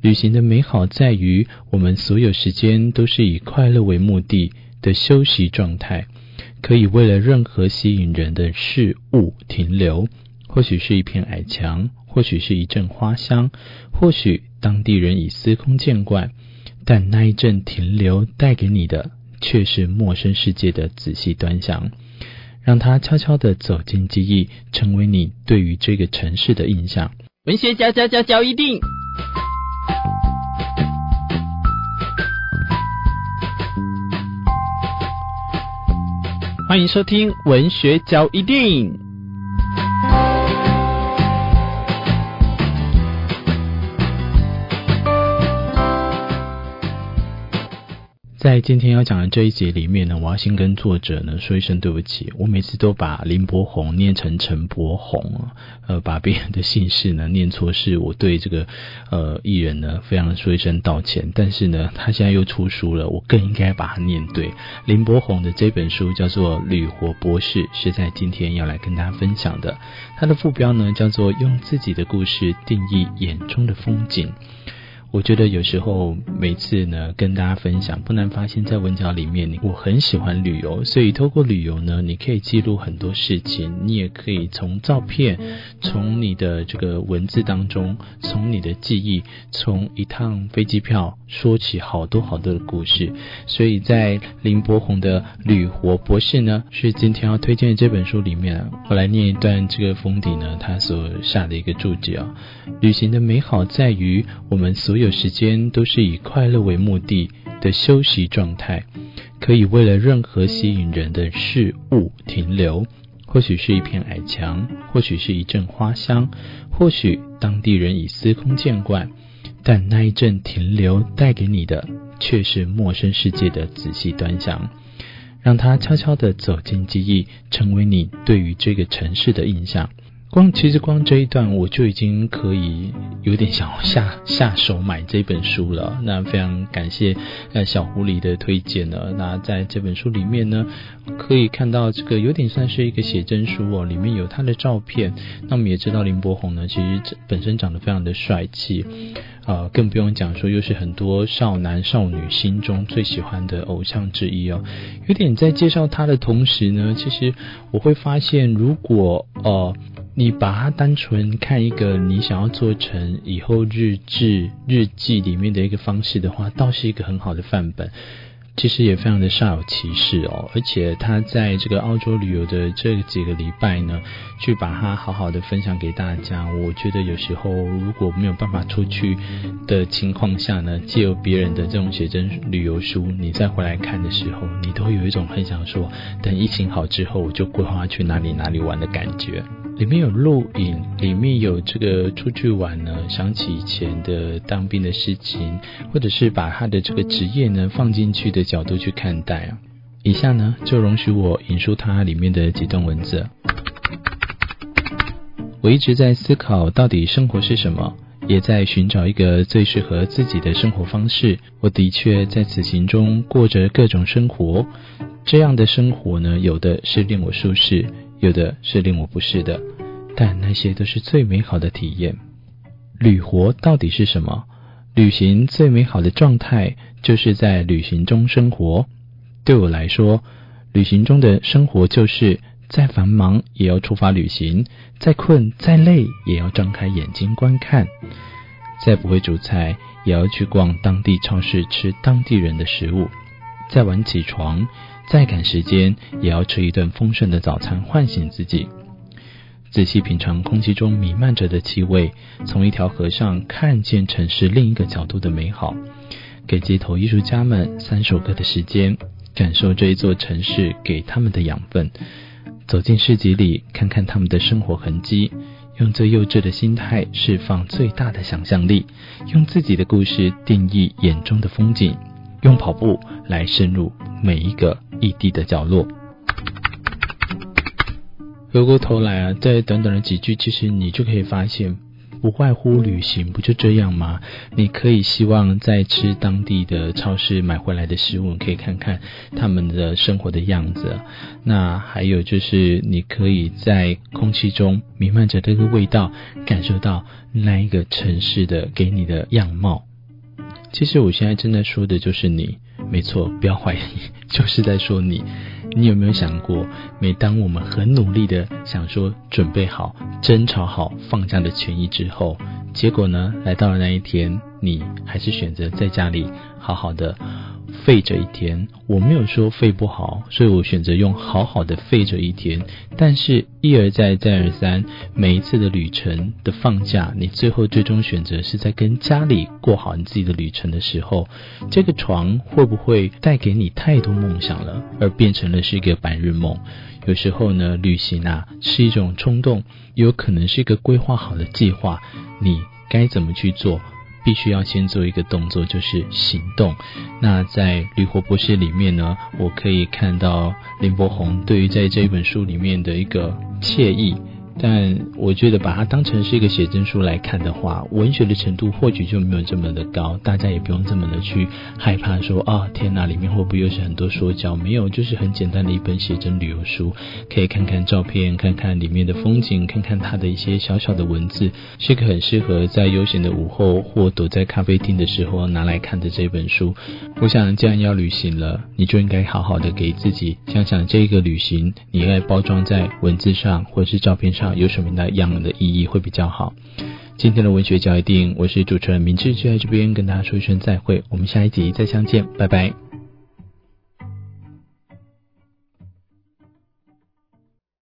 旅行的美好在于，我们所有时间都是以快乐为目的的休息状态，可以为了任何吸引人的事物停留。或许是一片矮墙，或许是一阵花香，或许当地人已司空见惯，但那一阵停留带给你的，却是陌生世界的仔细端详。让它悄悄地走进记忆，成为你对于这个城市的印象。文学家家家一定，欢迎收听文学交易电影。在今天要讲的这一节里面呢，我要先跟作者呢说一声对不起。我每次都把林伯宏念成陈伯宏，呃，把别人的姓氏呢念错，是我对这个呃艺人呢非常的说一声道歉。但是呢，他现在又出书了，我更应该把它念对。林伯宏的这本书叫做《旅活博士》，是在今天要来跟大家分享的。他的副标呢叫做“用自己的故事定义眼中的风景”。我觉得有时候每次呢跟大家分享，不难发现，在文角里面，我很喜欢旅游，所以透过旅游呢，你可以记录很多事情，你也可以从照片、从你的这个文字当中，从你的记忆，从一趟飞机票说起好多好多的故事。所以在林柏宏的《旅活博士》呢，是今天要推荐的这本书里面，我来念一段这个封底呢，他所下的一个注解啊，旅行的美好在于我们所有时间都是以快乐为目的的休息状态，可以为了任何吸引人的事物停留。或许是一片矮墙，或许是一阵花香，或许当地人已司空见惯，但那一阵停留带给你的，却是陌生世界的仔细端详。让它悄悄地走进记忆，成为你对于这个城市的印象。光其实光这一段我就已经可以有点想下下手买这本书了。那非常感谢呃小狐狸的推荐呢。那在这本书里面呢，可以看到这个有点算是一个写真书哦，里面有他的照片。那我们也知道林柏宏呢，其实本身长得非常的帅气，呃，更不用讲说又是很多少男少女心中最喜欢的偶像之一哦。有点在介绍他的同时呢，其实我会发现，如果呃。你把它单纯看一个你想要做成以后日志、日记里面的一个方式的话，倒是一个很好的范本。其实也非常的煞有其事哦，而且他在这个澳洲旅游的这几个礼拜呢，去把它好好的分享给大家。我觉得有时候如果没有办法出去的情况下呢，借由别人的这种写真旅游书，你再回来看的时候，你都会有一种很想说，等疫情好之后，我就规划去哪里哪里玩的感觉。里面有录影，里面有这个出去玩呢，想起以前的当兵的事情，或者是把他的这个职业呢放进去的角度去看待啊。以下呢，就容许我引述它里面的几段文字。我一直在思考，到底生活是什么，也在寻找一个最适合自己的生活方式。我的确在此行中过着各种生活，这样的生活呢，有的是令我舒适。有的是令我不适的，但那些都是最美好的体验。旅活到底是什么？旅行最美好的状态就是在旅行中生活。对我来说，旅行中的生活就是再繁忙也要出发旅行，再困再累也要张开眼睛观看，再不会煮菜也要去逛当地超市吃当地人的食物，再晚起床。再赶时间，也要吃一顿丰盛的早餐唤醒自己。仔细品尝空气中弥漫着的气味，从一条河上看见城市另一个角度的美好。给街头艺术家们三首歌的时间，感受这一座城市给他们的养分。走进市集里，看看他们的生活痕迹，用最幼稚的心态释放最大的想象力，用自己的故事定义眼中的风景。用跑步来深入每一个异地的角落。回过头来啊，在短短的几句，其实你就可以发现，不外乎旅行不就这样吗？你可以希望在吃当地的超市买回来的食物，可以看看他们的生活的样子。那还有就是，你可以在空气中弥漫着这个味道，感受到那一个城市的给你的样貌。其实我现在正在说的就是你，没错，不要怀疑，就是在说你。你有没有想过，每当我们很努力的想说准备好、争吵好放下的权益之后，结果呢，来到了那一天，你还是选择在家里好好的。废着一天，我没有说废不好，所以我选择用好好的废着一天。但是，一而再，再而三，每一次的旅程的放假，你最后最终选择是在跟家里过好你自己的旅程的时候，这个床会不会带给你太多梦想了，而变成了是一个白日梦？有时候呢，旅行啊是一种冲动，有可能是一个规划好的计划，你该怎么去做？必须要先做一个动作，就是行动。那在《绿活博士》里面呢，我可以看到林伯宏对于在这一本书里面的一个惬意。但我觉得把它当成是一个写真书来看的话，文学的程度或许就没有这么的高，大家也不用这么的去害怕说啊，天哪，里面会不会又是很多说教？没有，就是很简单的一本写真旅游书，可以看看照片，看看里面的风景，看看它的一些小小的文字，是个很适合在悠闲的午后或躲在咖啡厅的时候拿来看的这本书。我想，既然要旅行了，你就应该好好的给自己想想这个旅行，你应该包装在文字上或是照片上。有什么样的意义会比较好？今天的文学教育电影，我是主持人明智，就在这边跟大家说一声再会，我们下一集再相见，拜拜。